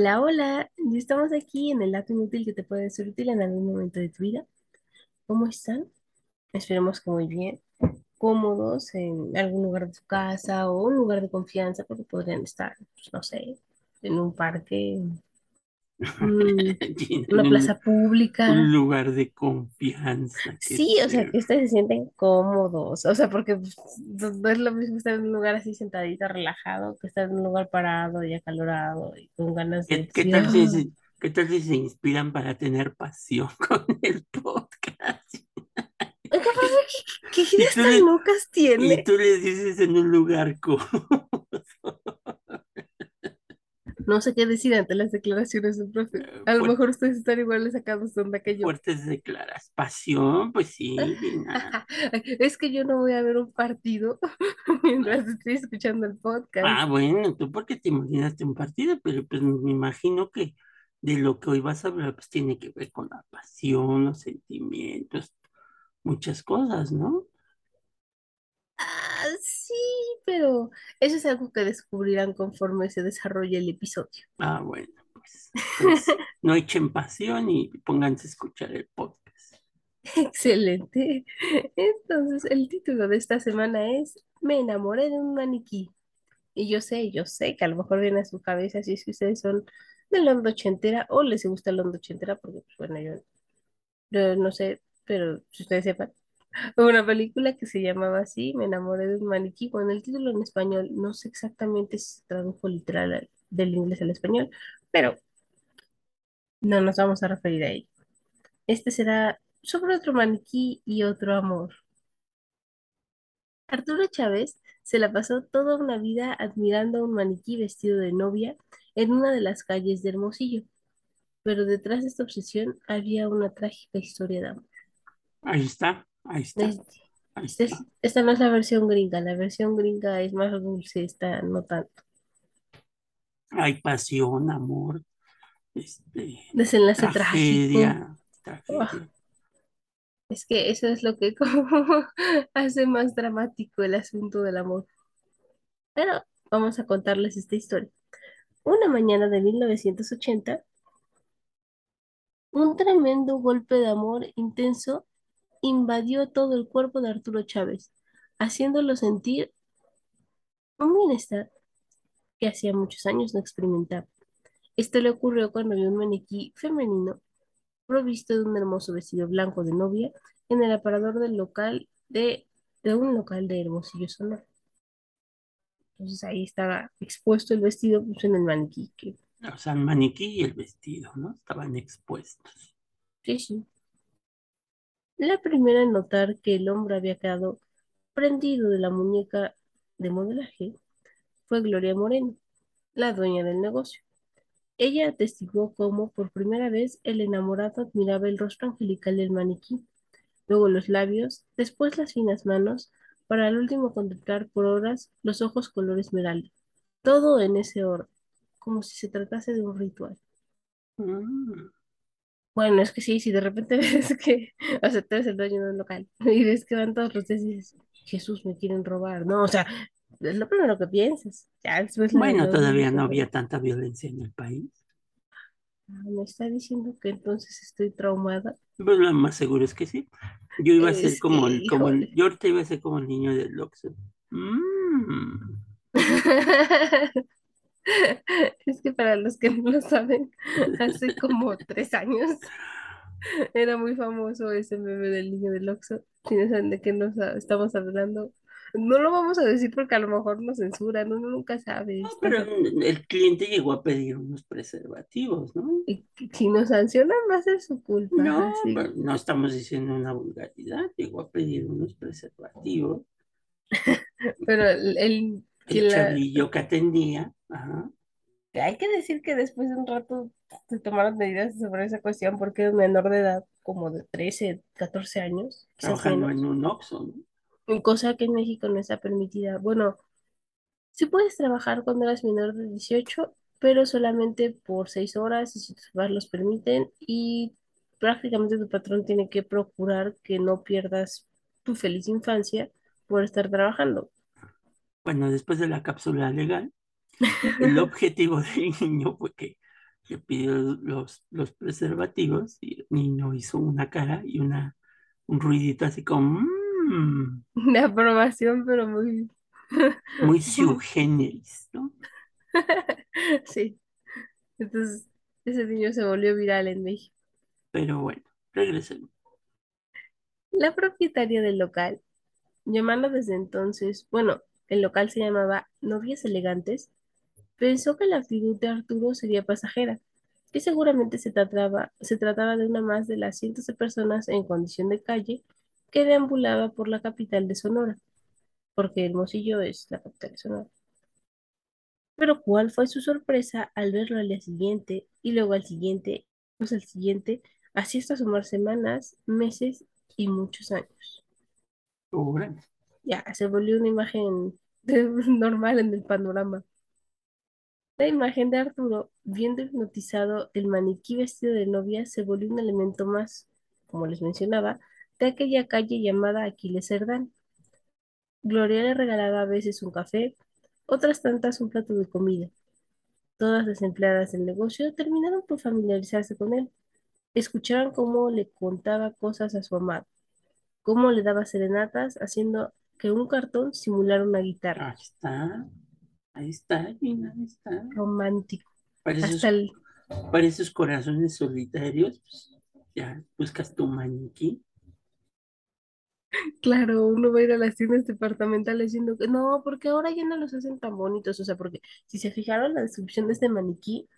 Hola, hola, ya estamos aquí en el dato inútil que te puede ser útil en algún momento de tu vida. ¿Cómo están? Esperemos que muy bien, cómodos en algún lugar de su casa o un lugar de confianza, porque podrían estar, pues, no sé, en un parque, una en un, plaza pública. un lugar de confianza, Sí, o sea, se... que ustedes se sienten cómodos, o sea, porque pues, no es lo mismo estar en un lugar así sentadito, relajado, que estar en un lugar parado y acalorado y con ganas de ¿Qué, qué tal si se, qué tal si se inspiran para tener pasión con el podcast? ¿qué, qué Y ideas tú, tan locas y tiene? tú les dices en un lugar como No sé qué decir ante las declaraciones del profe. A lo mejor ustedes están igual sacados de onda que yo. fuertes declaras. Pasión, pues sí, Gina. Es que yo no voy a ver un partido mientras estoy escuchando el podcast. Ah, bueno, tú porque te imaginaste un partido, pero pues me imagino que de lo que hoy vas a hablar, pues tiene que ver con la pasión, los sentimientos, muchas cosas, ¿no? Ah, sí, pero eso es algo que descubrirán conforme se desarrolle el episodio. Ah, bueno, pues entonces no echen pasión y pónganse a escuchar el podcast. Excelente. Entonces, el título de esta semana es Me enamoré de un maniquí. Y yo sé, yo sé que a lo mejor viene a su cabeza si es que ustedes son de la onda ochentera o les gusta la onda ochentera, porque pues, bueno, yo, yo no sé, pero si ustedes sepan, una película que se llamaba así, Me enamoré de un maniquí, bueno, el título en español, no sé exactamente si se tradujo literal al- del inglés al español, pero no nos vamos a referir a ello. Este será sobre otro maniquí y otro amor. Arturo Chávez se la pasó toda una vida admirando a un maniquí vestido de novia en una de las calles de Hermosillo, pero detrás de esta obsesión había una trágica historia de amor. Ahí está, ahí está, Es- ahí Esta, es- está. esta no es la versión gringa, la versión gringa es más dulce, esta no tanto. Hay pasión, amor, este, Desenlace trágico. tragedia, Ah, tragedia. es que eso es lo que como hace más dramático el asunto del amor. Pero vamos a contarles esta historia. Una mañana de 1980, un tremendo golpe de amor intenso invadió todo el cuerpo de Arturo Chávez, haciéndolo sentir un bienestar que hacía muchos años no experimentaba. Esto le ocurrió cuando vio un maniquí femenino provisto de un hermoso vestido blanco de novia en el aparador del local de, de un local de Hermosillo, Sonora. Entonces ahí estaba expuesto el vestido pues, en el maniquí. Que, O sea, el maniquí y el vestido, ¿no? Estaban expuestos. sí, sí. La primera en notar que el hombre había quedado prendido de la muñeca de modelaje fue Gloria Moreno, la dueña del negocio. Ella atestiguó cómo por primera vez el enamorado admiraba el rostro angelical del maniquí, luego los labios, después las finas manos, para al último contemplar por horas los ojos color esmeralda. Todo en ese orden, como si se tratase de un ritual. Mm. Bueno, es que sí, si de repente ves que, o sea, tú eres el dueño de un local y ves que van todos los días y dices, Jesús, me quieren robar. No, o sea, es lo primero que piensas. Ya después Bueno, lo todavía no había tanta violencia en el país. "Ah, me está diciendo que entonces estoy traumada. Pues lo más seguro es que sí. Yo iba a ser Es que, como el, como el, híjole. yo ahorita iba a ser como el niño del Oxxo. Mm. Es que para los que no lo saben, hace como tres años era muy famoso ese meme del niño del Oxxo. Si no saben de qué nos estamos hablando, no lo vamos a decir porque a lo mejor nos censuran, uno nunca sabe. No, pero el cliente llegó a pedir unos preservativos, ¿no? y si nos sancionan va a ser su culpa, No, no estamos diciendo una vulgaridad. Llegó a pedir unos preservativos. Pero el, el- El quien la, chavillo que atendía, ajá, hay que decir que después de un rato se tomaron medidas sobre esa cuestión porque era un menor de edad, como de 13 14 años, trabajando en un Oxxo, ¿no? cosa que en México no está permitida. Bueno, sí puedes trabajar cuando eres menor de 18, pero solamente por 6 horas y si tus papás los permiten y prácticamente tu patrón tiene que procurar que no pierdas tu feliz infancia por estar trabajando. Bueno, después de la cápsula legal, el objetivo del niño fue que le pidió los, los preservativos y el niño hizo una cara y una, un ruidito así como, "Mm", De aprobación, pero muy... muy generis, ¿no? Sí. Entonces, ese niño se volvió viral en México. Pero bueno, regresemos. La propietaria del local, llamando desde entonces, bueno, el local se llamaba Novias Elegantes, pensó que la actitud de Arturo sería pasajera, que seguramente se trataba, se trataba de una más de las cientos de personas en condición de calle que deambulaba por la capital de Sonora, porque Hermosillo es la capital de Sonora. Pero cuál fue su sorpresa al verlo al día siguiente y luego al siguiente, pues al siguiente, así hasta sumar semanas, meses y muchos años. Ya, se volvió una imagen de- normal en el panorama. La imagen de Arturo, viendo hipnotizado el maniquí vestido de novia, se volvió un elemento más, como les mencionaba, de aquella calle llamada Aquiles Cerdán. Gloria le regalaba a veces un café, otras tantas un plato de comida. Todas las empleadas del negocio terminaron por familiarizarse con él. Escucharon cómo le contaba cosas a su amado, cómo le daba serenatas, haciendo que un cartón simulara una guitarra. ahí está, ahí está, ahí está. Romántico. Para Hasta esos, el... para esos corazones solitarios, pues, ya buscas tu maniquí. Claro, uno va a ir a las tiendas departamentales diciendo que no, porque ahora ya no los hacen tan bonitos. O sea, porque si se fijaron, la descripción de este maniquí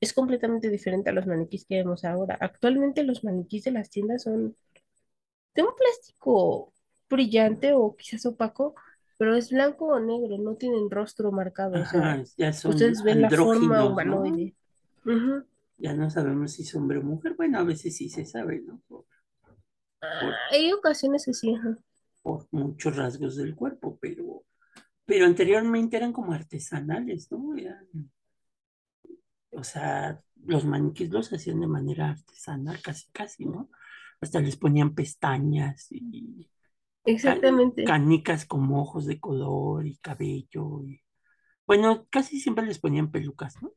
es completamente diferente a los maniquís que vemos ahora. Actualmente los maniquís de las tiendas son de un plástico brillante o quizás opaco, pero es blanco o negro, no tienen rostro marcado. O sea, Ajá, ya son ustedes ven la forma ¿no? humanoide. Ujú. Ya no sabemos si es hombre o mujer. Bueno, a veces sí se sabe, ¿no? Por, por, Hay ocasiones que sí, ajá. por muchos rasgos del cuerpo, pero, pero anteriormente eran como artesanales, ¿no? Eran- o sea, los maniquís los hacían de manera artesanal, casi, casi, ¿no? Hasta les ponían pestañas y Exactamente. canicas como ojos de color y cabello. y- Bueno, casi siempre les ponían pelucas, ¿no?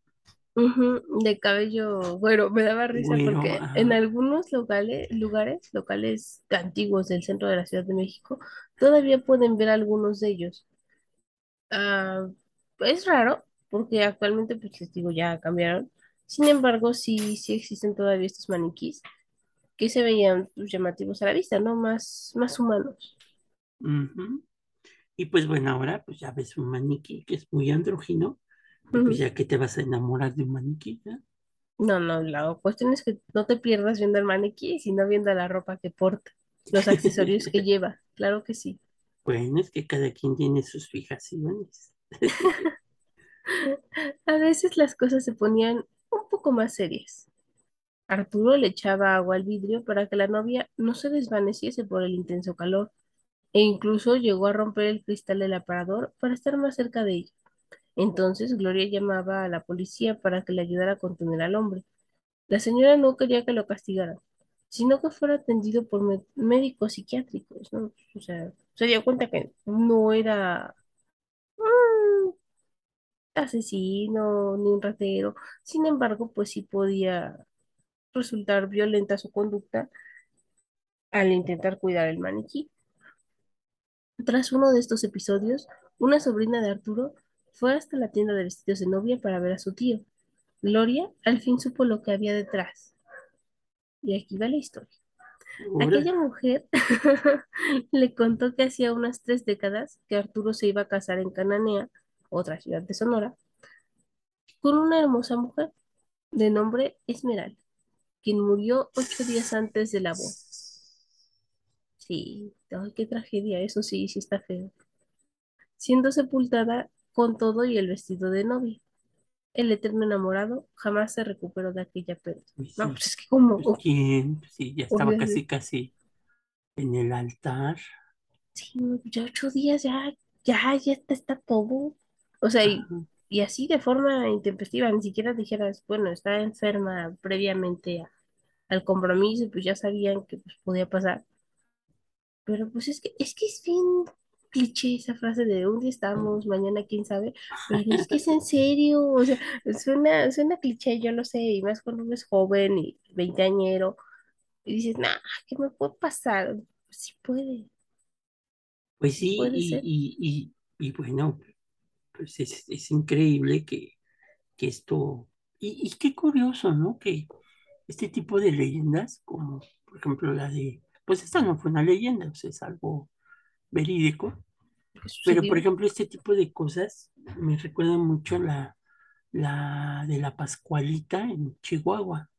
De cabello, bueno, me daba risa porque en algunos locales, lugares, locales antiguos del centro de la Ciudad de México, todavía pueden ver algunos de ellos. Ah, es raro, porque actualmente, pues les digo, ya cambiaron. Sin embargo, sí, sí existen todavía estos maniquís que se veían pues, llamativos a la vista, ¿no? Más, más humanos. Y pues bueno, ahora pues ya ves un maniquí que es muy andrógino, pues ya que te vas a enamorar de un maniquí, ¿no? No, no, la cuestión es que no te pierdas viendo el maniquí, sino viendo la ropa que porta, los accesorios que lleva. Claro que sí. Bueno, es que cada quien tiene sus fijaciones. A veces las cosas se ponían un poco más serias. Arturo le echaba agua al vidrio para que la novia no se desvaneciese por el intenso calor, e incluso llegó a romper el cristal del aparador para estar más cerca de ella. Entonces Gloria llamaba a la policía para que le ayudara a contener al hombre. La señora no quería que lo castigaran, sino que fuera atendido por mé- médicos psiquiátricos. O sea, se dio cuenta que no era mm, asesino ni un ratero. Sin embargo, pues sí podía resultar violenta su conducta al intentar cuidar el maniquí. Tras uno de estos episodios, una sobrina de Arturo fue hasta la tienda de vestidos de novia para ver a su tío. Gloria al fin supo lo que había detrás. Y aquí va la historia. Aquella mujer le contó que hacía unas tres décadas que Arturo se iba a casar en Cananea, otra ciudad de Sonora, con una hermosa mujer de nombre Esmeralda, quien murió ocho días antes de la boda. Sí, ay, qué tragedia, eso sí, sí está feo. Siendo sepultada con todo y el vestido de novia. El eterno enamorado jamás se recuperó de aquella pérdida. pues No, sí, pues es que como, oh, quién, sí, ya estaba casi, casi en el altar. Sí, ya ocho días, ya, ya, ya está, está todo. O sea, y. y así de forma intempestiva, ni siquiera dijeras, bueno, está enferma previamente a- al compromiso, pues ya sabían que pues, podía pasar. Pero pues es que, es que es bien. cliché esa frase de día estamos, mañana quién sabe, pero es que es en serio, o sea, suena, suena cliché, yo lo sé, y más cuando uno es joven y veinteañero, y dices, nah, ¿qué me puede pasar? Pues sí puede, Pues sí puede y, y, y, y bueno, pues es, es increíble que, que esto, y, y qué curioso, ¿no? Que este tipo de leyendas, como por ejemplo la de, pues esta no fue una leyenda, o sea, es algo verídico, ¿Qué pero por ejemplo este tipo de cosas me recuerdan mucho la, la de la Pascualita en Chihuahua,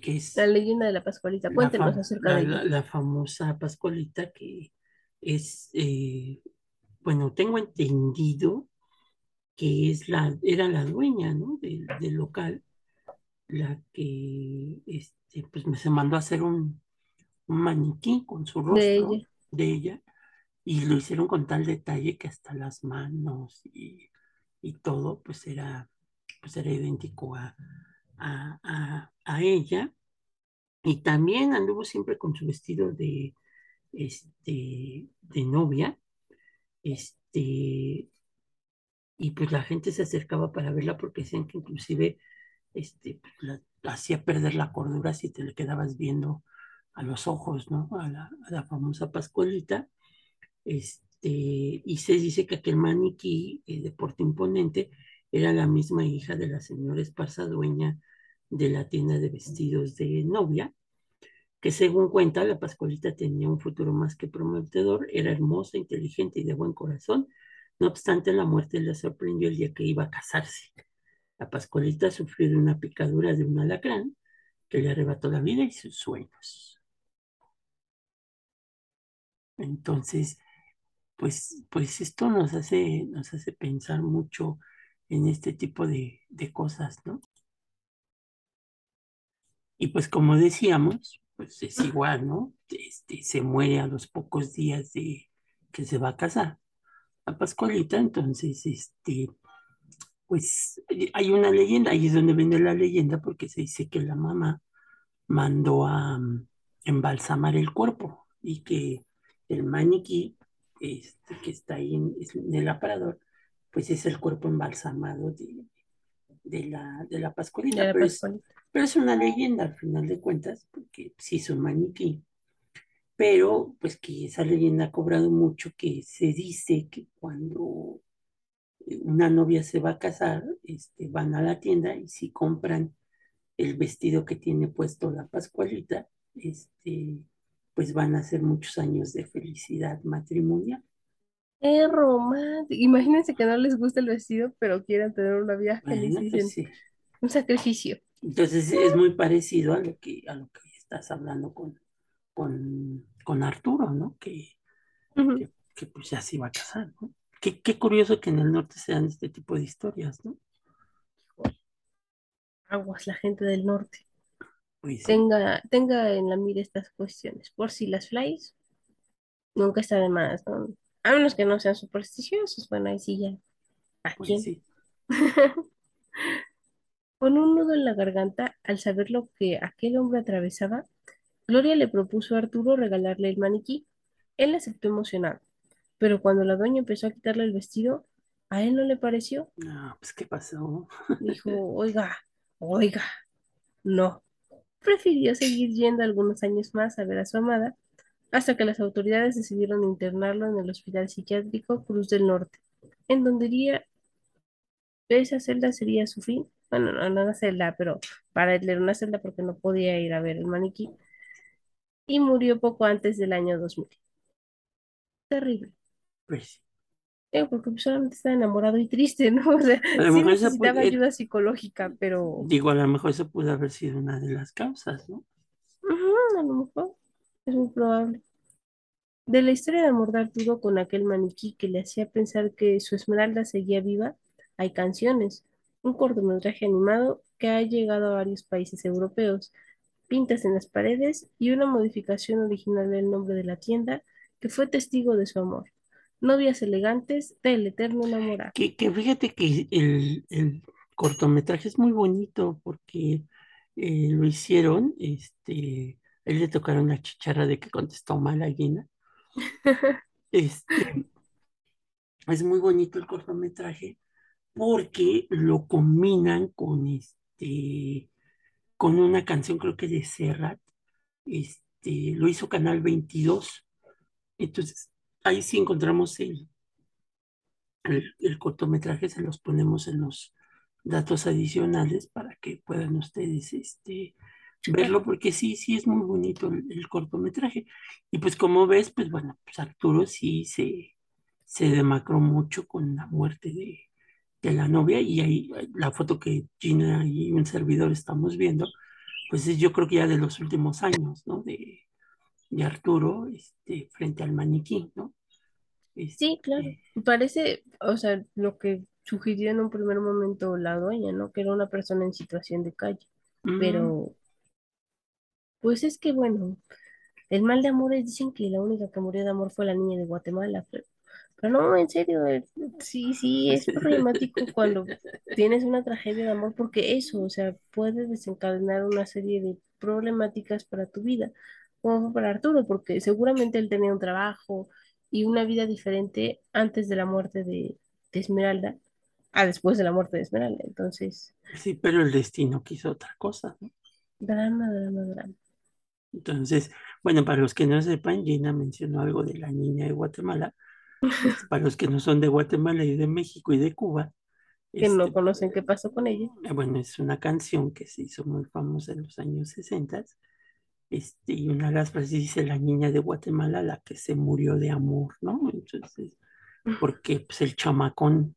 que La es leyenda de la Pascualita, la, cuéntenos acerca la, de ella. la, la famosa Pascualita que es, eh, bueno, tengo entendido que es la, era la dueña, ¿no? del del local la que este, pues me se mandó a hacer un, un maniquí con su De rostro ella. de ella y lo hicieron con tal detalle que hasta las manos y, y todo pues era, pues era idéntico a, a, a, a ella y también anduvo siempre con su vestido de, este, de novia este, y pues la gente se acercaba para verla porque decían que inclusive este, hacía perder la cordura si te le quedabas viendo a los ojos, ¿no? A la, a la famosa Pascualita. Este, y se dice que aquel maniquí eh, de porte imponente era la misma hija de la señora Esparza, dueña de la tienda de vestidos de novia, que según cuenta, la Pascualita tenía un futuro más que prometedor, era hermosa, inteligente y de buen corazón. No obstante, la muerte la sorprendió el día que iba a casarse. La Pascualita sufrió de una picadura de un alacrán que le arrebató la vida y sus sueños. Entonces, pues, pues esto nos hace, nos hace pensar mucho en este tipo de, de cosas, ¿no? Y pues como decíamos, pues es igual, ¿no? Este, se muere a los pocos días de que se va a casar la Pascualita, entonces, este, pues hay una leyenda, ahí es donde viene la leyenda, porque se dice que la mamá mandó a um, embalsamar el cuerpo y que el maniquí este, que está ahí en, en, el aparador, pues es el cuerpo embalsamado de, de la, de la De la pero es, Pascualita. pero es una leyenda al final de cuentas, porque sí es un maniquí, pero pues que esa leyenda ha cobrado mucho, que se dice que cuando una novia se va a casar, este, van a la tienda y si compran el vestido que tiene puesto la Pascualita, este, pues van a ser muchos años de felicidad matrimonial. Es romántico. Imagínense que no les gusta el vestido, pero quieren tener una vida feliz y pues dicen, sí. un sacrificio. Entonces es muy parecido a lo que, a lo que estás hablando con, con, con Arturo, ¿no? Que, que, que, pues ya se iba a casar, ¿no? Qué, qué curioso que en el norte se dan este tipo de historias, ¿no? Aguas la gente del norte. Pues sí, Tenga, tenga en la mira estas cuestiones. Por si las flies, nunca está de más, ¿no? A menos que no sean supersticiosos. Bueno, ahí sí ya. ¿A pues quién? sí. Con un nudo en la garganta, al saber lo que aquel hombre atravesaba, Gloria le propuso a Arturo regalarle el maniquí. Él aceptó emocionado, pero cuando la dueña empezó a quitarle el vestido, a él no le pareció. No, pues ¿qué pasó? Dijo, oiga, oiga, no. Prefirió seguir yendo algunos años más a ver a su amada, hasta que las autoridades decidieron internarlo en el Hospital Psiquiátrico Cruz del Norte, en donde iría, esa celda sería su fin. Bueno, no, no una celda, pero para él era una celda porque no podía ir a ver el maniquí, y murió poco antes del año 2000. Terrible. Pues. Eh, porque pues, solamente estaba enamorado y triste, ¿no? O sea, sí necesitaba puede, ayuda psicológica, pero digo, a lo mejor esa pudo haber sido una de las causas, ¿no? a lo mejor es muy probable. De la historia de amor de con aquel maniquí que le hacía pensar que su Esmeralda seguía viva, hay canciones, un cortometraje animado que ha llegado a varios países europeos, pintas en las paredes y una modificación original del nombre de la tienda que fue testigo de su amor. Novias elegantes del eterno enamorado. Que, fíjate que el, el cortometraje es muy bonito porque eh, lo hicieron, este, él le tocaron la chicharra de que contestó mal a Gina Este, es muy bonito el cortometraje porque lo combinan con este, con una canción, creo que de Serrat, este, lo hizo Canal 22. Entonces, ahí sí encontramos el, el, el cortometraje, se los ponemos en los datos adicionales para que puedan ustedes este, verlo, porque sí, sí es muy bonito el, el cortometraje. Y pues como ves, pues bueno, pues Arturo sí se, se demacró mucho con la muerte de, de la novia y ahí eh, la foto que Gina y un servidor estamos viendo, pues es yo creo que ya de los últimos años, ¿no? De, de Arturo este, frente al maniquí, ¿no? Sí, claro. Este, Parece, o sea, lo que sugirió en un primer momento la dueña, ¿no? Que era una persona en situación de calle. Pero, pues es que, bueno, el mal de amores dicen que la única que murió de amor fue la niña de Guatemala. Pero, pero no, en serio, eh, sí, sí, es problemático cuando tienes una tragedia de amor, porque eso, o sea, puede desencadenar una serie de problemáticas para tu vida, como fue para Arturo, porque seguramente él tenía un trabajo y una vida diferente antes de la muerte de, de Esmeralda, a después de la muerte de Esmeralda. Entonces, sí, pero el destino quiso otra cosa, ¿no? drama, drama, drama. Entonces, bueno, para los que no sepan, Gina mencionó algo de la niña de Guatemala. Este, para los que no son de Guatemala y de México y de Cuba, Que no este, conocen qué pasó con ella. eh, bueno, es una canción que se hizo muy famosa en los años 60 Este, y una de las frases dice la niña de Guatemala, la que se murió de amor, ¿no? Entonces, porque pues el chamacón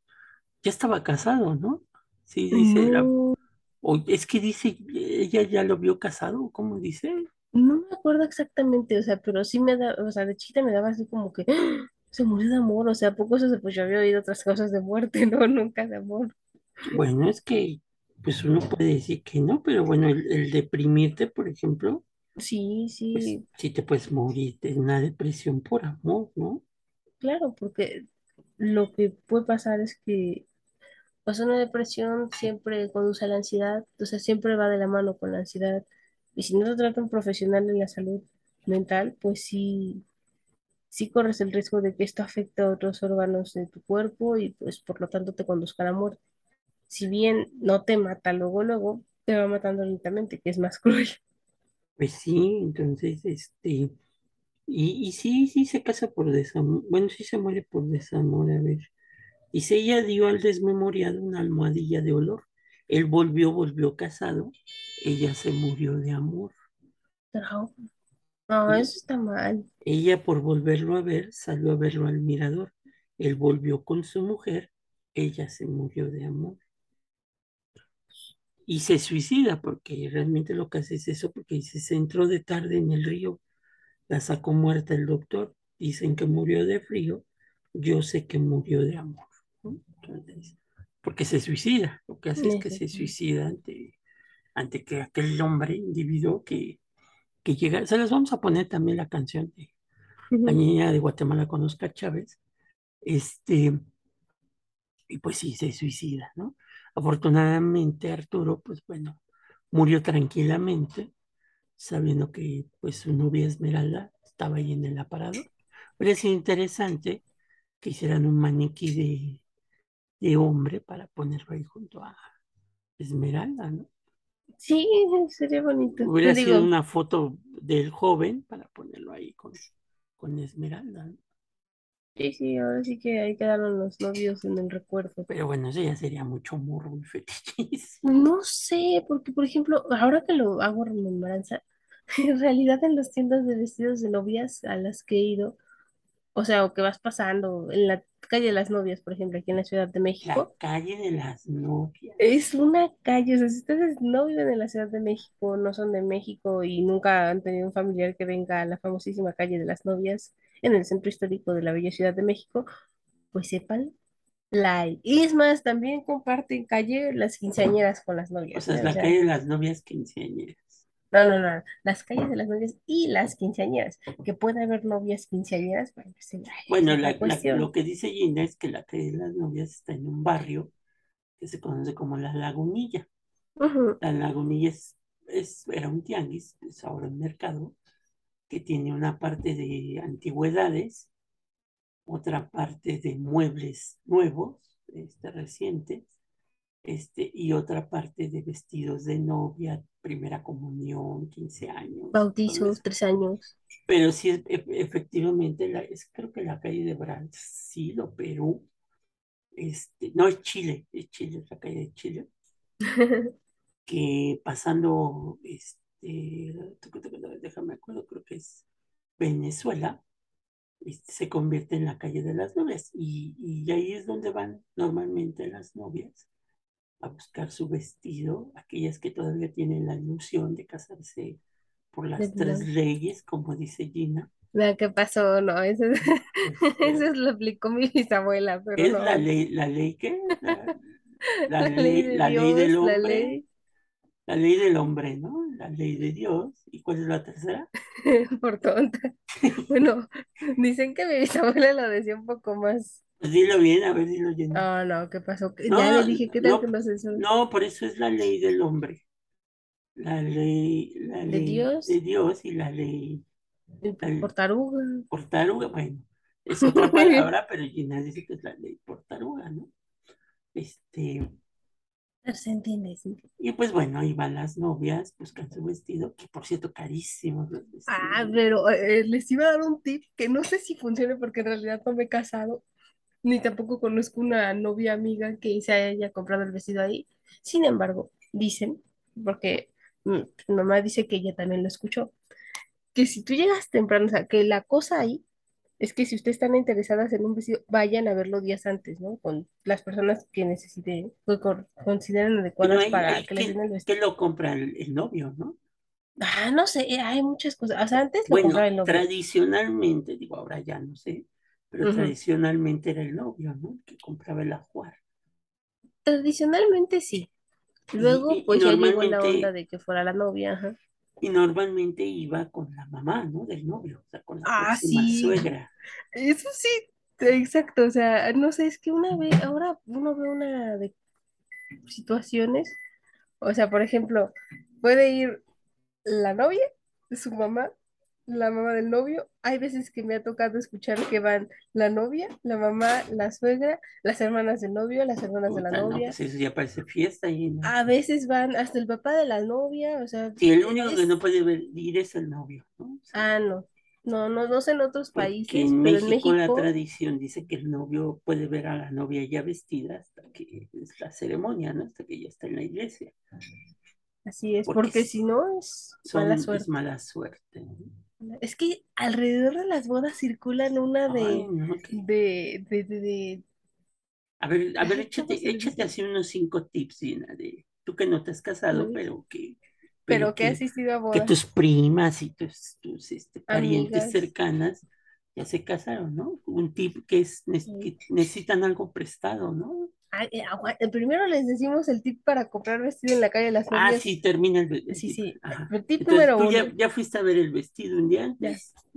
ya estaba casado, ¿no? Sí, dice la, No, o es que dice, ella ya lo vio casado, ¿cómo dice? No me acuerdo exactamente, o sea, pero sí me da, o sea, de chiquita me daba así como que ¡ah! se murió de amor, o sea, poco eso se pues yo había oído otras cosas de muerte, no, nunca de amor. Bueno, es que, pues uno puede decir que no, pero bueno, el, el deprimirte, por ejemplo, Sí, pues sí, sí te puedes morir de una depresión por amor, ¿no? claro, porque lo que puede pasar es que pues una depresión siempre conduce a la ansiedad, o sea, siempre va de la mano con la ansiedad. Y si no te trata un profesional de la salud mental, pues sí, sí corres el riesgo de que esto afecte a otros órganos de tu cuerpo y pues por lo tanto te conduzca a la muerte. Si bien no te mata luego, luego, te va matando lentamente, que es más cruel. Pues sí, entonces, este, y, y sí, sí se casa por desamor, bueno, sí se muere por desamor, a ver. Dice, ella dio al desmemoriado una almohadilla de olor. Él volvió, volvió casado. Ella se murió de amor. No, eso está mal. ella, por volverlo a ver, salió a verlo al mirador. Él volvió con su mujer. Ella se murió de amor. Y se suicida porque realmente lo que hace es eso, porque dice, se entró de tarde en el río. La sacó muerta el doctor. Dicen que murió de frío. Yo sé que murió de amor. Entonces, porque se suicida. Lo que hace es que se suicida ante, ante que aquel hombre, individuo que, que llega. Se les vamos a poner también la canción de La niña de Guatemala con Oscar Chávez. Este, y pues sí, se suicida, ¿no? Afortunadamente Arturo, pues bueno, murió tranquilamente, sabiendo que pues su novia Esmeralda estaba ahí en el aparador. Pero es interesante que hicieran un maniquí de, de hombre para ponerlo ahí junto a Esmeralda, ¿no? Sí, sería bonito. Hubiera sido Digo, una foto del joven para ponerlo ahí con, con Esmeralda, ¿no? sí, sí, ahora sí que ahí quedaron los novios en el recuerdo. Pero bueno, eso ya sería mucho morbo y fetichismo. No sé, porque por ejemplo, ahora que lo hago remembranza, en realidad en las tiendas de vestidos de novias a las que he ido, o sea, o que vas pasando en la calle de las novias, por ejemplo, aquí en la Ciudad de La México, calle de las novias. es una calle, o sea, si ustedes no viven en la Ciudad de México, no son de México y nunca han tenido un familiar que venga a la famosísima calle de las novias en el centro histórico de la bella Ciudad de México, pues sepan, la hay. Y es más, también comparten calle las quinceañeras con las O novias, sea, es. O la sea, calle de las novias quinceañeras. No, no, no. Las calles de las novias y las quinceañeras. Que puede haber novias quinceañeras, bueno, sí, Bueno, la- la- lo que dice Gina es que la calle de las novias está en un barrio que se conoce como La Lagunilla. La Lagunilla es, es- era un tianguis, es ahora un mercado, que tiene una parte de antigüedades otra parte de muebles nuevos, este, recientes, este, y otra parte de vestidos de novia, primera comunión, 15 años. Bautizos, tres años. Pero sí, e, efectivamente, la, es, creo que la calle de Brasil o Perú, este, no es Chile, es Chile, es la calle de Chile, que pasando, este, déjame acuerdo, creo que es Venezuela, este, se convierte en la calle de las novias y, y ahí es donde van normalmente las novias a buscar su vestido, aquellas que todavía tienen la ilusión de casarse por las tres leyes, como dice Gina. Vea qué pasó, no, eso, es, eso lo aplicó mi bisabuela, pero ¿Es no. la ley, la ley qué? La, la, ley, de la ley del hombre. La ley... la ley del hombre, ¿no? La ley de Dios. ¿Y cuál es la tercera? por tonta. bueno, dicen que mi bisabuela lo decía un poco más pues dilo bien, a ver, dilo bien. No, no, ¿qué pasó? ya le dije, ¿qué tal no, que no sé eso? No, por eso es la ley del hombre. La ley, la ¿De Dios? De Dios y la ley... portaruga. Portaruga, bueno, es otra palabra, pero Gina dice que es la ley portaruga, ¿no? Este... Se entiende, sí. Y pues bueno, ahí van las novias, buscan su vestido, que por cierto, carísimos los vestidos. Ah, pero eh, les iba a dar un tip que no sé si funcione porque en realidad no me he casado, ni tampoco conozco una novia amiga que se haya comprado el vestido ahí. Sin embargo, dicen, porque mi mamá dice que ella también lo escuchó, que si tú llegas temprano, o sea, que la cosa ahí es que si ustedes están interesadas en un vestido, vayan a verlo días antes, ¿no? Con las personas que necesiten, que consideren adecuadas para que les den el vestido. Que lo compra el, el, novio, ¿no? Ah, no sé, hay muchas cosas. O sea, antes lo bueno, compraba el novio. Tradicionalmente, digo, ahora ya no sé, pero tradicionalmente era el novio, ¿no? Que compraba el ajuar. Tradicionalmente sí. Luego, y, pues ya llegó la onda de que fuera la novia, ajá. Y normalmente iba con la mamá, ¿no? Del novio, o sea, con la ah, sí. suegra. Eso sí, exacto, o sea, no sé, es que una vez, ahora uno ve una de situaciones, o sea, por ejemplo, puede ir la novia, su mamá, la mamá del novio. Hay veces que me ha tocado escuchar que van la novia, la mamá, la suegra, las hermanas del novio, las hermanas de la no, novia. pues eso ya parece fiesta. Y no. A veces van hasta el papá de la novia, o sea. Sí, el único que no puede ir es el novio, ¿no? Ah, no. No, no, no sé en otros Porque países, en pero México, en México. la tradición dice que el novio puede ver a la novia ya vestida hasta que es la ceremonia, ¿no? Hasta que ya está en la iglesia. Así es, Porque si no es Son- mala suerte. Es mala suerte. ¿no? Es que alrededor de las bodas circulan una Ay, de, no, que- de, de, de, A ver, a ver, Ay, ¿cómo échate, échate así unos cinco tips, Gina, de tú que no te has casado, pero que, pero que ha que, asistido a que bodas. tus primas y tus, tus este, parientes Amigas. cercanas ya se casaron, ¿no? Un tip que es que necesitan algo prestado, ¿no? Ay, eh, eh, primero les decimos el tip para comprar vestido en la calle de las Ah, novias. sí, termina el, ve- el Sí, sí. Ajá. El tip Entonces, número uno. ya, ya fuiste a ver el vestido un día Ya.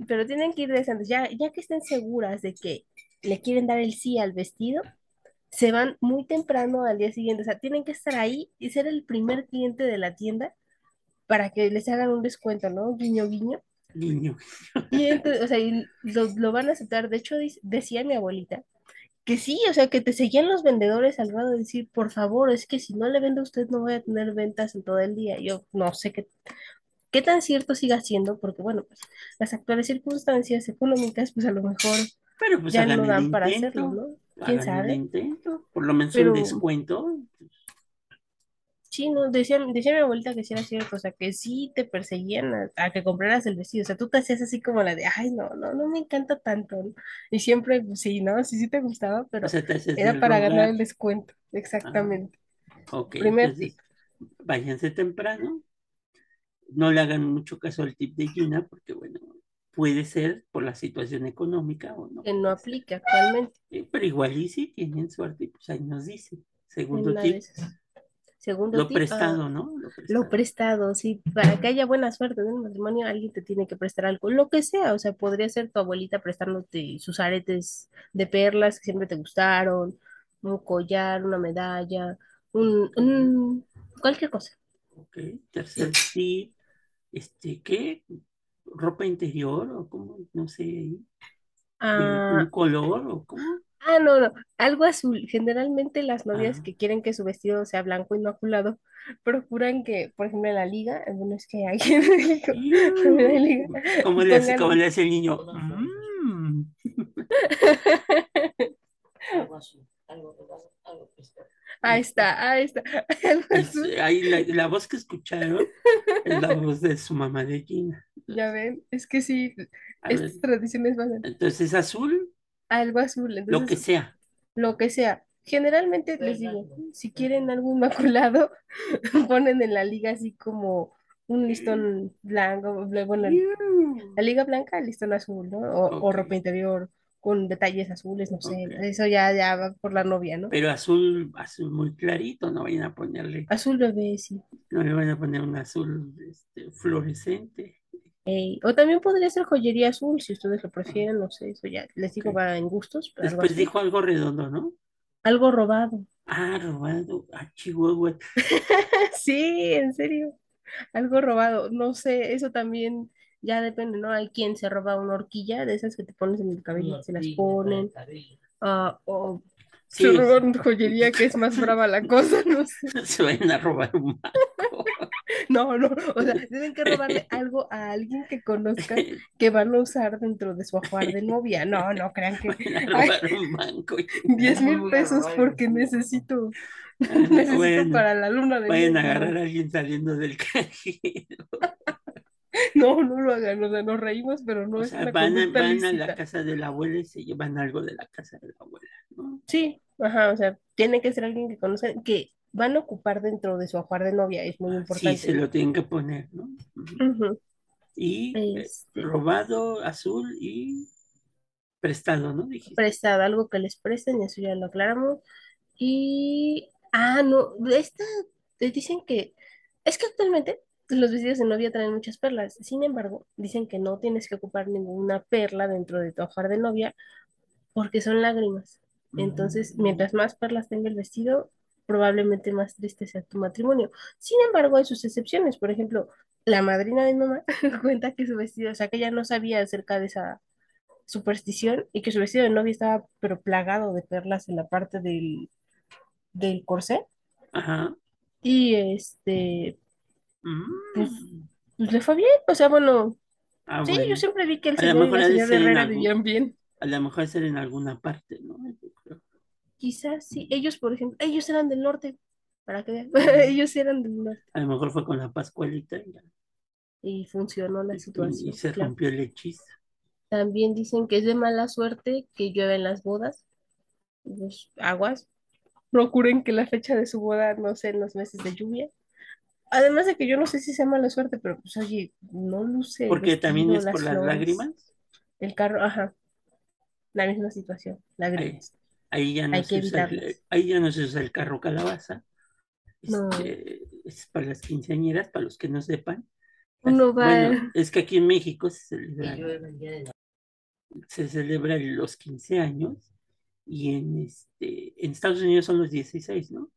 Pero tienen que ir desde antes. Ya, ya que estén seguras de que le quieren dar el sí al vestido, se van muy temprano al día siguiente. O sea, tienen que estar ahí y ser el primer cliente de la tienda para que les hagan un descuento, ¿no? Guiño, guiño. Niño. Y entonces, o sea, y lo, lo van a aceptar. De hecho, decía mi abuelita que sí, o sea, que te seguían los vendedores al grado de decir, por favor, es que si no le vende a usted no voy a tener ventas en todo el día. Yo no sé qué, qué tan cierto siga siendo, porque bueno, pues las actuales circunstancias económicas, pues a lo mejor Pero pues ya no dan para hacerlo. ¿no? ¿Quién sabe? intento. Por lo menos Pero- un descuento. Sí, no, decía, decía mi abuelita que sí era cierto, o sea, que sí te perseguían a, a que compraras el vestido, o sea, tú te hacías así como la de, ay, no, no, no me encanta tanto, ¿no? Y siempre, pues, sí, ¿no? Sí, sí te gustaba, pero O sea, te haces era para ganar el descuento, exactamente. Ok, Primer entonces, váyanse temprano. No le hagan mucho caso al tip de Gina, porque bueno, puede ser por la situación económica o no. que no aplica actualmente Eh, Pero igual y si tienen suerte, pues ahí nos dice. Segundo tip. Segundo lo tip, prestado, ah, ¿no? Lo lo prestado. sí, para que haya buena suerte en el matrimonio, alguien te tiene que prestar algo, lo que sea, o sea, podría ser tu abuelita prestándote sus aretes de perlas que siempre te gustaron, un collar, una medalla, un, un- cualquier cosa. Ok, tercer tip, este, ¿qué? ¿Ropa interior o cómo? No sé. Ah, un color o cómo. Ah, no, no, algo azul. Generalmente las novias Ah, que quieren que su vestido sea blanco inmaculado procuran que, por ejemplo, en la liga, bueno, es que hay también hay iu, liga, ¿cómo le hace, cómo pongan le hace el niño? Mm. Ahí está, ahí está. Algo Es- azul. ahí la, la voz que escucharon es la voz de su mamá de Gina. Ya ven, es que sí, A ver, estas tradiciones van entonces azul, a algo azul. lo que sea. lo que sea. Generalmente les digo, si quieren algo inmaculado, ponen en la liga así como un listón blanco, bla- bueno, la liga blanca, el listón azul, ¿no? O, o ropa interior con detalles azules, no sé. Eso ya, ya va por la novia, ¿no? Pero azul, azul muy clarito, no vayan a ponerle, Azul bebé, sí. no le vayan a poner un azul este, fluorescente. O también podría ser joyería azul, si ustedes lo prefieren, no sé, eso ya les digo, va en gustos, pero Después dijo algo redondo, ¿no? Algo robado. Ah, robado. Ah, Chihuahua. Sí, en serio, algo robado. No sé, eso también ya depende, ¿no? Hay quien se roba una horquilla de esas que te pones en el cabello, se las ponen, ah, o se Sí, roban joyería que es más brava la cosa, no sé. se vayan a robar un banco. No, no, o sea, tienen que robarle algo a alguien que conozcan que van a usar dentro de su ajuar de novia. No, no crean que a ay, robar un banco. 10 mil pesos porque necesito, necesito Bueno, para la luna de vayan a agarrar a alguien saliendo del cajero. no, no lo hagan, o sea, nos reímos, pero no O es sea, una van a, van a la casa de la abuela y se llevan algo de la casa de la abuela, ¿no? Sí, ajá, o sea, tiene que ser alguien que conozcan, que van a ocupar dentro de su ajuar de novia, es muy Sí, se importante. lo tienen que poner, ¿no? Y eh, Este, robado, azul y prestado, ¿no? Dijiste. prestado, algo que les presten, eso ya lo aclaramos. Y, ah, no, esta, te dicen que, es que actualmente los vestidos de novia traen muchas perlas, sin embargo, dicen que no tienes que ocupar ninguna perla dentro de tu ajuar de novia porque son lágrimas. Entonces, mientras más perlas tenga el vestido, probablemente más triste sea tu matrimonio. Sin embargo, hay sus excepciones. Por ejemplo, la madrina de mi mamá cuenta que su vestido, o sea, que ella no sabía acerca de esa superstición y que su vestido de novia estaba pero plagado de perlas en la parte del, del corsé. Ajá. Y este, Mm. pues le fue bien. O sea, bueno, Ah, sí, yo siempre vi que el A señor y la señora Herrera algún, vivían bien. a lo mejor ser en alguna parte, ¿no? Quizás sí. Ellos, por ejemplo, ellos eran del norte, para que vean. Ellos eran del norte. A lo mejor fue con la Pascualita y, ya, Y funcionó la y- y- y situación, se claro. rompió el hechizo. También dicen que es de mala suerte que llueve en las bodas. Pues, aguas. Procuren que la fecha de su boda no sea en los meses de lluvia. Además de que yo no sé si sea mala suerte, pero pues oye, no luce Porque también es por las flores, lágrimas. el carro, ajá, la misma situación, Ahí, lágrimas. ahí ya no Hay que se usa el, ahí ya no se usa el carro calabaza. No, Este, es para las quinceañeras, para los que no sepan. Uno bueno, va, es que aquí en México se celebra, se celebra los 15 años y en, este, en Estados Unidos son los 16, ¿no?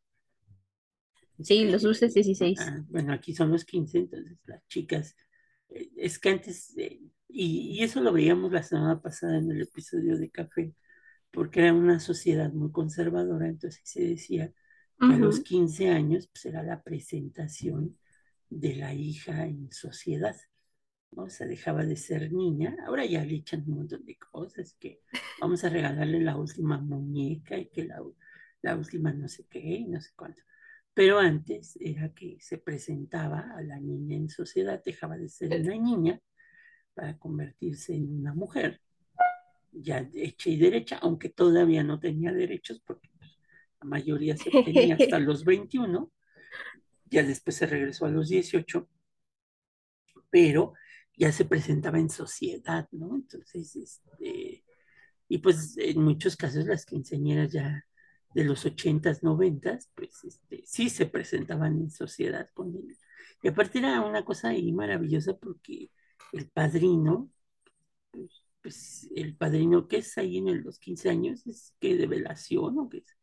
Sí, los dulces Este, 16. ah, bueno, aquí son los 15, entonces las chicas, eh, es que antes, eh, y, y eso lo veíamos la semana pasada en el episodio de Café, porque era una sociedad muy conservadora, entonces se decía que a los Ujú. 15 años pues, era la presentación de la hija en sociedad, ¿no? O sea, dejaba de ser niña, ahora ya le echan un montón de cosas, que vamos a regalarle la última muñeca y que la, la última no sé qué y no sé cuánto. Pero antes era que se presentaba a la niña en sociedad, dejaba de ser una niña para convertirse en una mujer, ya hecha y derecha, aunque todavía no tenía derechos, porque pues, la mayoría se obtenía hasta los 21, ya después se regresó a los 18, pero ya se presentaba en sociedad, ¿no? Entonces, este, y pues en muchos casos las quinceañeras ya de los ochentas, noventas, pues este, sí se presentaban en sociedad con él. Y aparte era una cosa ahí maravillosa porque el padrino, pues, pues, el padrino que es ahí en los 15 años, es que de velación o qué es.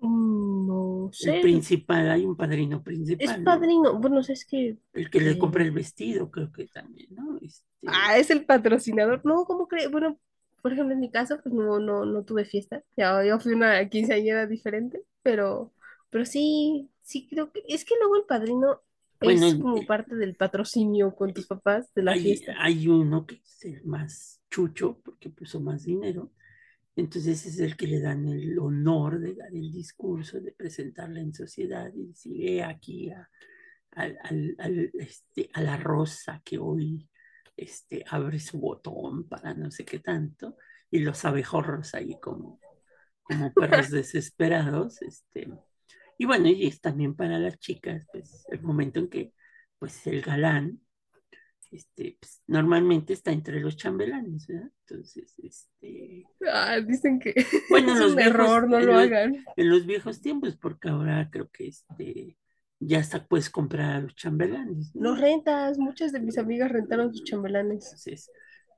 Mm, No El sé, principal, hay un padrino es principal, ¿no? padrino. Bueno, o sea, es que El que le compra eh, el vestido, creo que también, ¿no? Este, Ah, es el patrocinador. No, ¿cómo cree? Bueno, por ejemplo, en mi caso, pues no, no, no tuve fiesta. Ya, yo fui una quinceañera diferente, pero, pero sí, sí creo que, es que luego el padrino Bueno, es como parte del patrocinio con tus papás de la hay, fiesta. hay uno que es el más chucho porque puso más dinero, entonces es el que le dan el honor de dar el discurso, de presentarla en sociedad y decir, "He aquí a, al- al- al, este, a la rosa que hoy este, abre su botón para no sé qué tanto, y los abejorros ahí como, como perros desesperados, este, y bueno, y es también para las chicas, pues el momento en que pues el galán este, pues, normalmente está entre los chambelanes, ¿verdad? Entonces, este, Ah, dicen que bueno, en es los un viejos, error, no en lo los, hagan. en los viejos tiempos, porque ahora creo que este, ya hasta puedes comprar a los chambelanes, Los ¿no? rentas, muchas de mis amigas rentaron sus chambelanes. Entonces,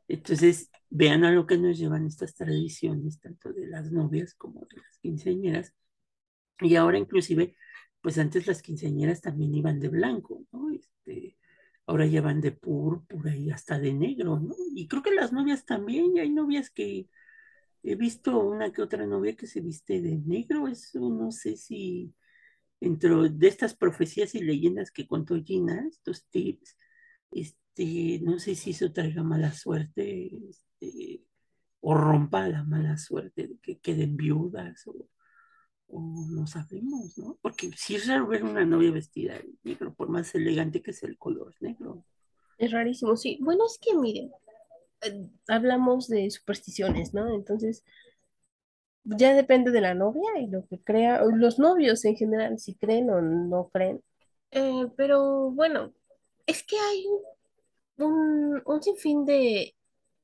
entonces, vean a lo que nos llevan estas tradiciones, tanto de las novias como de las quinceañeras, y ahora inclusive, pues antes las quinceañeras también iban de blanco, ¿no? Este, ahora ya van de púrpura y hasta de negro, ¿no? Y creo que las novias también, y hay novias que he visto una que otra novia que se viste de negro, eso no sé si dentro de estas profecías y leyendas que contó Gina, estos tips, este, no sé si eso traiga mala suerte, este, o rompa la mala suerte de que queden viudas o o no sabemos, ¿no? Porque si es raro ver una novia vestida de negro, por más elegante que sea el color negro. Es rarísimo, sí. Bueno, es que miren, eh, hablamos de supersticiones, ¿no? Entonces, ya depende de la novia y lo que crea, o los novios en general, si creen o no creen. Eh, pero bueno, es que hay un, un, sinfín de,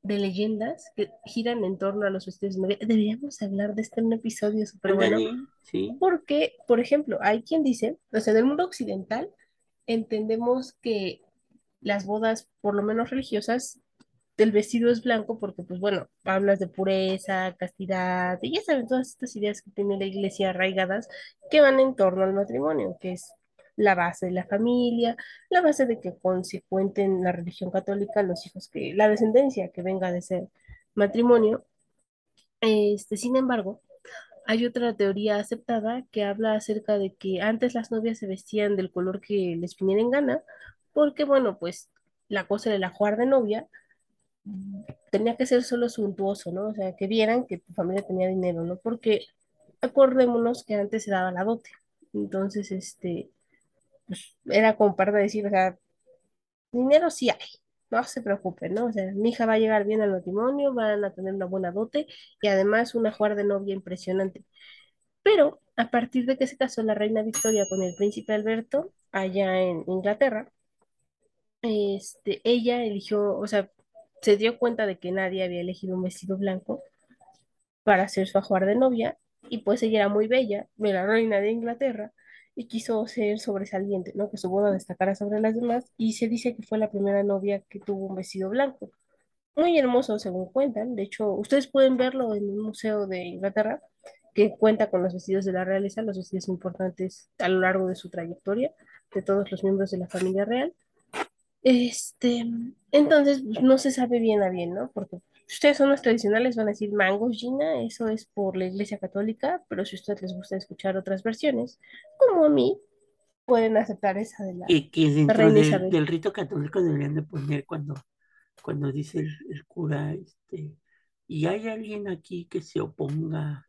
de leyendas que giran en torno a los vestidos de novia. Deberíamos hablar de esto en un episodio súper bueno, sí. porque, por ejemplo, hay quien dice, o sea, del mundo occidental, entendemos que las bodas, por lo menos religiosas, el vestido es blanco porque, pues bueno, hablas de pureza, castidad, y ya saben, todas estas ideas que tiene la iglesia arraigadas que van en torno al matrimonio, que es la base de la familia, la base de que consecuente en la religión católica los hijos que, la descendencia que venga de ese matrimonio. Este, sin embargo, hay otra teoría aceptada que habla acerca de que antes las novias se vestían del color que les viniera en gana, porque bueno, pues la cosa del ajuar de novia tenía que ser solo suntuoso, ¿no? O sea, que vieran que tu familia tenía dinero, ¿no? Porque acordémonos que antes se daba la dote. Entonces, este, pues era como para decir, o sea, dinero sí hay, no se preocupen, ¿no? O sea, mi hija va a llegar bien al matrimonio, van a tener una buena dote y además una jugar de novia impresionante. Pero a partir de que se casó la reina Victoria con el príncipe Alberto allá en Inglaterra, este, ella eligió, o sea, se dio cuenta de que nadie había elegido un vestido blanco para hacer su ajuar de novia, y pues ella era muy bella, de la reina de Inglaterra, y quiso ser sobresaliente, ¿no? Que su boda destacara sobre las demás, y se dice que fue la primera novia que tuvo un vestido blanco. Muy hermoso, según cuentan. De hecho, ustedes pueden verlo en un museo de Inglaterra que cuenta con los vestidos de la realeza, los vestidos importantes a lo largo de su trayectoria, de todos los miembros de la familia real. Este, entonces, pues, no se sabe bien a bien, ¿no? Porque ustedes son los tradicionales, van a decir mangos, Gina, eso es por la Iglesia Católica, pero si a ustedes les gusta escuchar otras versiones, como a mí, pueden aceptar esa de la Que, que dentro del, del rito católico deberían de poner cuando, cuando dice el, el cura, este, y hay alguien aquí que se oponga.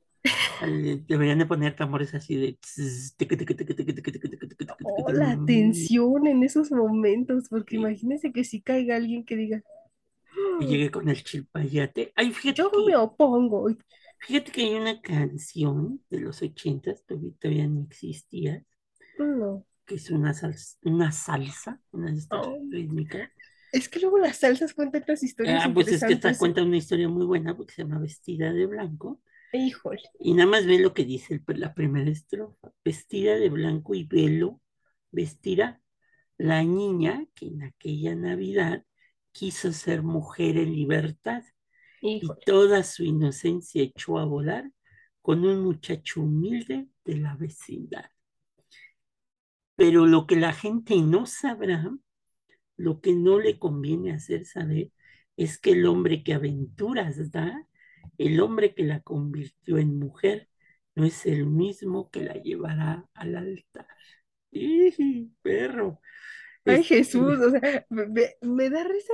Eh, deberían de poner tambores así de... Oh, la tensión en esos momentos, porque imagínense que si caiga alguien que diga... Y ah". llegue con el chilpayate. Ay, fíjate Yo que, me opongo. Fíjate que hay una canción de los ochentas, todavía no existía, no. que es una salsa, una salsa, una oh. rítmica. Es que luego las salsas cuentan otras historias. Ah, pues es que esta cuenta una historia muy buena porque se llama Vestida de Blanco. Híjole. Y nada más ve lo que dice el- la primera estrofa. Vestida de blanco y velo, vestida la niña que en aquella Navidad quiso ser mujer en libertad y toda su inocencia echó a volar con un muchacho humilde de la vecindad. Pero lo que la gente no sabrá, lo que no le conviene hacer saber, es que el hombre que aventuras da el hombre que la convirtió en mujer no es el mismo que la llevará al altar. ¡Y, perro! Ay, Jesús, Este, o sea, me, me- da risa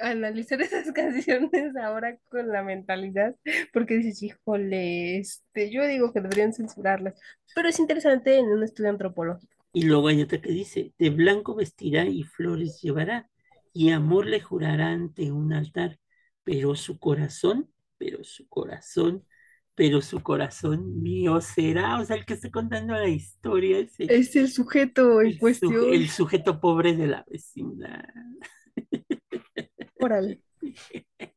analizar esas canciones ahora con la mentalidad, porque dices, híjole, este, yo digo que deberían censurarlas, pero es interesante en un estudio antropológico. y luego hay otra que dice, de blanco vestirá y flores llevará, y amor le jurará ante un altar, pero su corazón, pero su corazón, pero su corazón mío será. O sea, el que está contando la historia es el, Es el sujeto en el suje- el cuestión. sujeto pobre de la vecindad. Órale.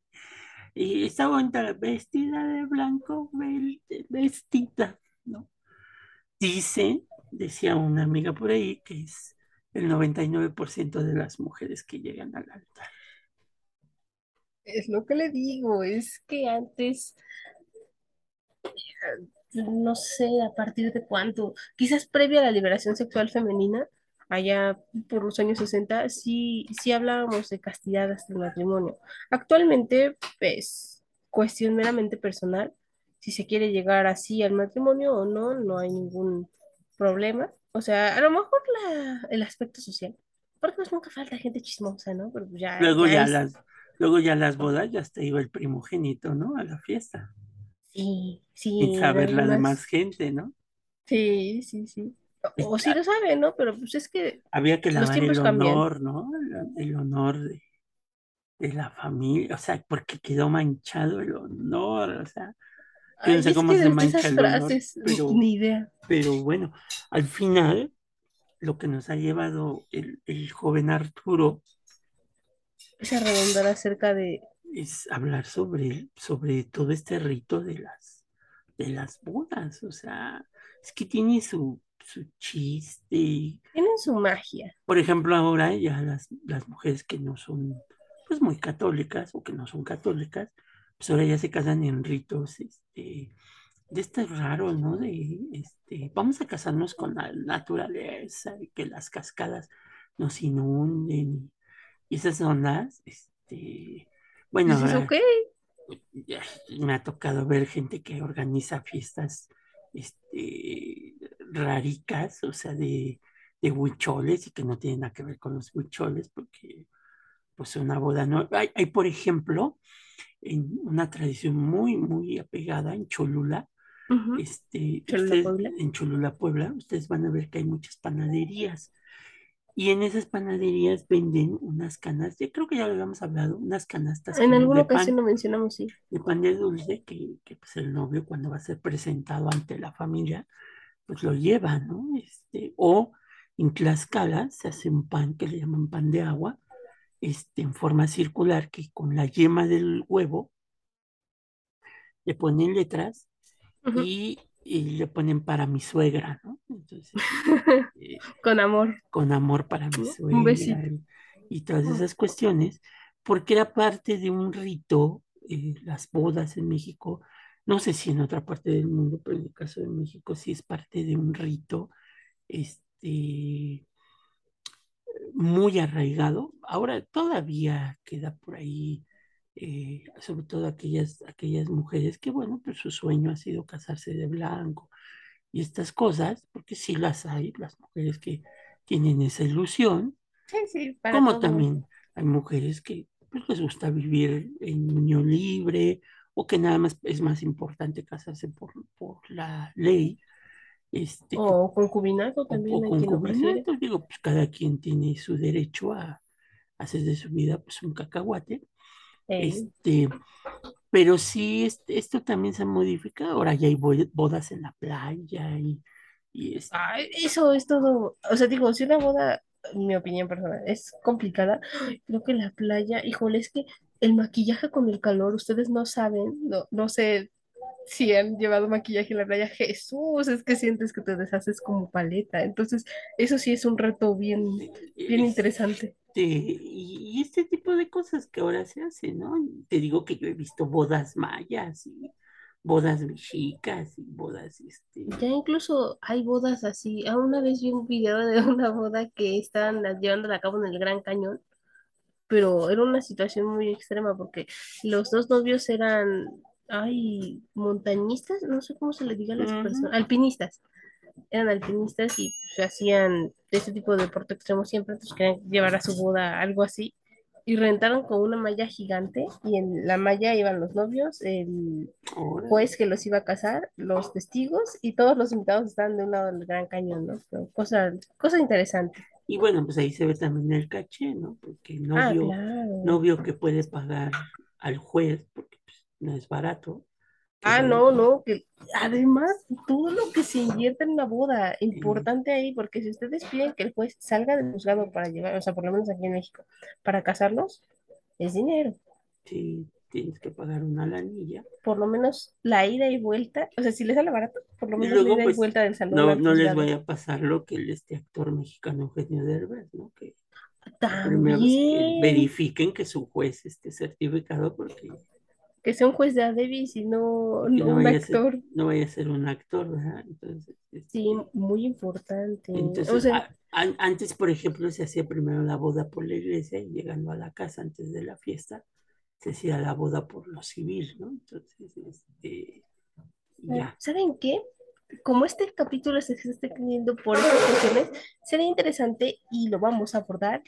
Y está bonita, vestida de blanco, vestida, ¿no? Dice, decía una amiga por ahí, que es el 99% de las mujeres que llegan al altar. Es lo que le digo, es que antes, no sé a partir de cuánto, quizás previo a la liberación sexual femenina, allá por los años 60, sí, sí hablábamos de castidad hasta el matrimonio. Actualmente, pues, cuestión meramente personal, si se quiere llegar así al matrimonio o no, no hay ningún problema. O sea, a lo mejor la, el aspecto social, porque pues nunca falta gente chismosa, ¿no? Pero ya, Luego ya ya es, las, luego ya las bodas, ya hasta iba el primogénito, ¿no? A la fiesta. sí, sí, Sin en saber la demás algunas. gente, ¿no? Sí, sí, sí. Y O, o sí lo sabe, ¿no? Pero pues es que había que lavar el cambian. honor, ¿no? El, el honor de, de la familia, o sea, porque quedó manchado el honor, o sea, yo no Ay, sé cómo se de, de mancha esas el honor, frases, pero, ni idea. pero bueno, al final, lo que nos ha llevado el, el joven Arturo Es a redondar acerca de... es hablar sobre, sobre todo este rito de las, de las bodas, o sea, es que tiene su, su chiste. Tienen su magia. Por ejemplo, ahora ya las, las mujeres que no son pues muy católicas o que no son católicas, pues ahora ya se casan en ritos, este, de este raro, ¿no? De, este, vamos a casarnos con la naturaleza y que las cascadas nos inunden y esas ondas, este, bueno, Dices, ahora me ha tocado ver gente que organiza fiestas, este, raricas, o sea, de, de huicholes y que no tienen nada que ver con los huicholes, porque pues una boda no. Hay, hay, por ejemplo, en una tradición muy, muy apegada en Cholula, este, Cholula, ustedes, en Cholula, Puebla, ustedes van a ver que hay muchas panaderías. Y en esas panaderías venden unas canas, yo creo que ya lo habíamos hablado, unas canastas En alguna ocasión pan, lo mencionamos, sí. de pan de dulce, que, que pues el novio cuando va a ser presentado ante la familia, pues lo lleva, ¿no? Este, o en Tlaxcala se hace un pan que le llaman pan de agua, este, en forma circular, que con la yema del huevo le ponen letras y, y le ponen para mi suegra, ¿no? Entonces, eh, Con amor, con amor para mi ¿no? Un suegra besito. y, y todas Mm. esas cuestiones, porque era parte de un rito, eh, las bodas en México, no sé si en otra parte del mundo, pero en el caso de México sí es parte de un rito, este, muy arraigado. Ahora todavía queda por ahí, eh, sobre todo aquellas, aquellas mujeres que, bueno, pues su sueño ha sido casarse de blanco y estas cosas, porque sí las hay, las mujeres que tienen esa ilusión, Sí, sí, para como todo. también hay mujeres que pues, les gusta vivir en unión libre o que nada más es más importante casarse por, por la ley, este, O concubinato también o concubinato, digo, pues cada quien tiene su derecho a hacer de su vida pues un cacahuate, Este, pero sí, este, esto también se modifica, ahora ya hay bo- bodas en la playa y, y eso es todo. O sea, digo, si una boda, mi opinión personal, es complicada, creo que la playa, híjole, es que el maquillaje con el calor, ustedes no saben, no, no sé si han llevado maquillaje en la playa, Jesús, es que sientes que te deshaces como paleta. Entonces, eso sí es un reto bien, bien es- interesante. Este, y, y este tipo de cosas que ahora se hacen, ¿no? Te digo que yo he visto bodas mayas y bodas mexicas y bodas, este, Ya incluso hay bodas así. Ah, Una vez vi un video de una boda que estaban llevándola a cabo en el Gran Cañón, pero era una situación muy extrema porque los dos novios eran ay, montañistas, no sé cómo se le diga a las personas, alpinistas. Eran alpinistas y pues, hacían ese tipo de deporte extremo siempre, entonces querían llevar a su boda algo así. Y rentaron con una malla gigante y en la malla iban los novios, el juez que los iba a casar, los testigos y todos los invitados estaban de un lado del Gran Cañón, ¿no? Pero cosa, cosa interesante. Y bueno, pues ahí se ve también el caché, ¿no? Porque el Ah, novio, claro. novio que puede pagar al juez, porque pues, no es barato, Ah, no, no, que además todo lo que se invierte en una boda, importante ahí, porque si ustedes piden que el juez salga del juzgado para llevar, o sea, por lo menos aquí en México, para casarlos, es dinero. sí, tienes que pagar una lanilla. Por lo menos la ida y vuelta, o sea, si les sale barato, por lo menos la ida y pues, vuelta del salón no, no les vaya a pasar lo que este actor mexicano Eugenio Derbez, ¿no? Que la También, verifiquen que su juez esté certificado, porque, que sea un juez de Davis y no, porque no no un vaya a ser, actor. no vaya a ser un actor, ¿verdad? Entonces, Sí, este, muy importante. O entonces, sea, a- an- antes, por ejemplo, se hacía primero la boda por la iglesia y llegando a la casa antes de la fiesta, se hacía la boda por lo civil, ¿no? Entonces, este, ya. ¿saben qué? como este capítulo se está extendiendo por estas cuestiones, sería interesante y lo vamos a abordar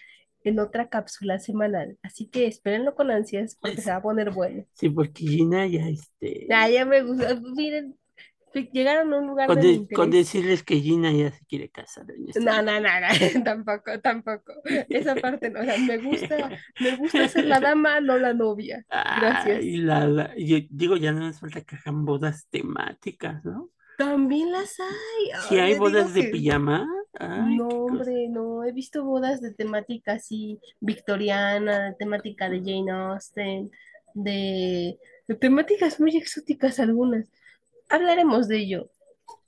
en otra cápsula semanal. Así que espérenlo con ansias porque se va a poner bueno. sí, porque Gina ya, Ah, este, ya me gusta. Miren, llegaron a un lugar con, de mi de- con interés. decirles que Gina ya se quiere casar este No, no, no, no, tampoco, tampoco. Esa parte no. O sea, me gusta, me gusta ser la dama, no la novia. Gracias. la, la- yo digo, ya no nos falta que hagan bodas temáticas, ¿no? También las hay. Si Ay, hay bodas de que pijama, ay, No, hombre, no. He visto bodas de temática así victoriana, de temática de Jane Austen, de, de temáticas muy exóticas algunas. Hablaremos de ello.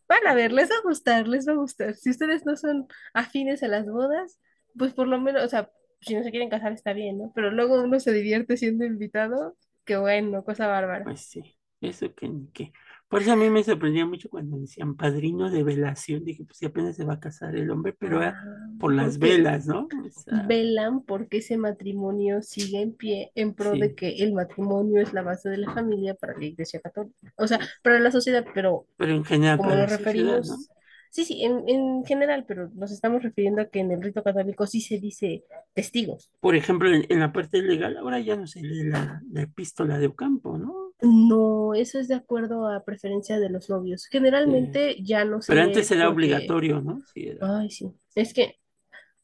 Van a ver, les va a gustar, les va a gustar. Si ustedes no son afines a las bodas, pues por lo menos, o sea, si no se quieren casar está bien, ¿no? Pero luego uno se divierte siendo invitado, qué bueno, cosa bárbara. Pues sí, eso que ni qué. Por eso a mí me sorprendía mucho cuando decían padrino de velación. Dije, pues sí, apenas se va a casar el hombre, pero era Ah, por las porque velas, ¿no? O sea, velan porque ese matrimonio sigue en pie en pro de que el matrimonio es la base de la familia para la Iglesia Católica. O sea, para la sociedad, pero pero en general como para la nos sociedad, ¿no? referimos, sí, sí, en, en general, pero nos estamos refiriendo a que en el rito católico sí se dice testigos. Por ejemplo, en, en la parte legal, ahora ya no se lee la, la epístola de Ocampo, ¿no? No, eso es de acuerdo a preferencia de los novios. Generalmente ya no se pero antes era porque, obligatorio, ¿no? Sí, era ay, sí, es que,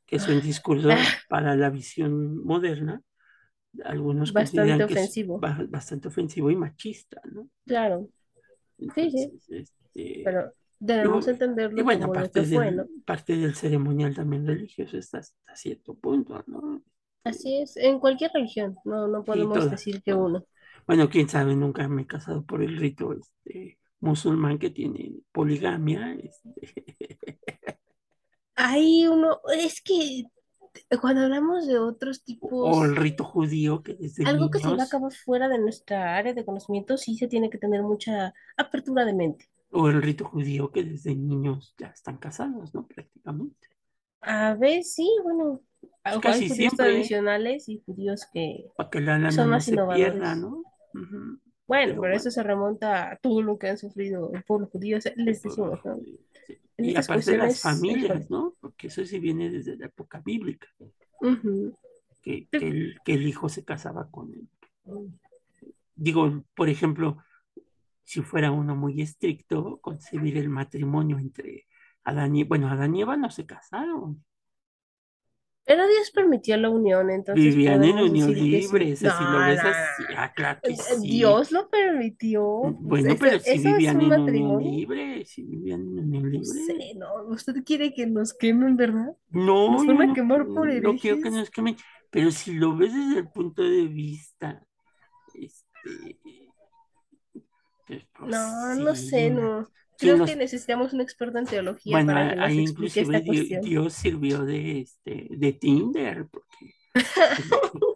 que es un discurso ah, para la visión moderna. Algunos bastante consideran que es ofensivo. ba- bastante ofensivo y machista, ¿no? Claro, sí, sí, este, pero debemos bu- y entenderlo bueno, como lo que parte del, parte del ceremonial también religioso está hasta cierto punto, ¿no? Así es, en cualquier religión, no, no podemos decir que uno. Bueno, quién sabe, nunca me he casado por el rito este, musulmán que tiene poligamia, este, Hay uno, es que cuando hablamos de otros o el tipos, rito judío que desde algo que se lleva a cabo fuera de nuestra área de conocimiento, sí se tiene que tener mucha apertura de mente. o el rito judío que desde niños ya están casados, ¿no? Prácticamente. A ver, sí, bueno, Pues hay casi judíos siempre, tradicionales y judíos que para que la lana son más se pierda, innovadores. Bueno, Pero pero bueno, eso se remonta a todo lo que han sufrido el pueblo judío, o sea, les decimos, ¿no? sí. Y aparte las cuestiones, híjole. familias, ¿no? Porque eso sí viene desde la época bíblica, que, que el, que el hijo se casaba con él. Digo, por ejemplo, si fuera uno muy estricto, concebir el matrimonio entre Adán y, bueno, Adán y Eva no se casaron, Pero Dios permitió la unión, entonces vivían en unión libre, No, si lo no, ves no. así, ah, claro que sí. Dios lo permitió. Bueno, ¿Eso, pero si vivían en unión libre, si vivían en unión No libre. sé, no. ¿Usted quiere que nos quemen, verdad? No, ¿Nos van a no, quemar por no quiero que herejes? nos quemen, pero si lo ves desde el punto de vista, este, pues, pues No, no sí, sé, ¿no? No. ¿Quién Creo que los, necesitamos un experto en teología bueno, para que nos ahí explique inclusive esta Di- cuestión. Dios sirvió de, este, de Tinder, porque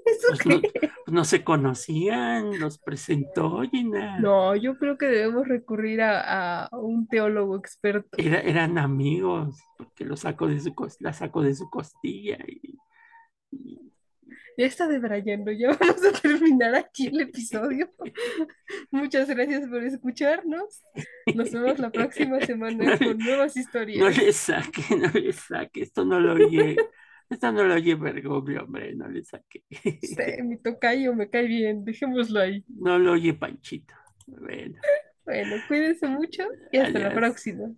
¿Eso pues no, pues no se conocían, los presentó Gina, No, yo creo que debemos recurrir a, a un teólogo experto. Era- eran amigos, porque lo sacó de su, la sacó de su costilla y, Ya está debrayando, ya vamos a terminar aquí el episodio. Muchas gracias por escucharnos. Nos vemos la próxima semana No, con nuevas no historias. le saque, no le saque, esto no lo oye, esto no lo oye Bergoglio, hombre, no le saque. Sí, mi tocayo me cae bien, dejémoslo ahí. No lo oye Panchito. Bueno, Bueno, cuídense mucho y hasta la próxima.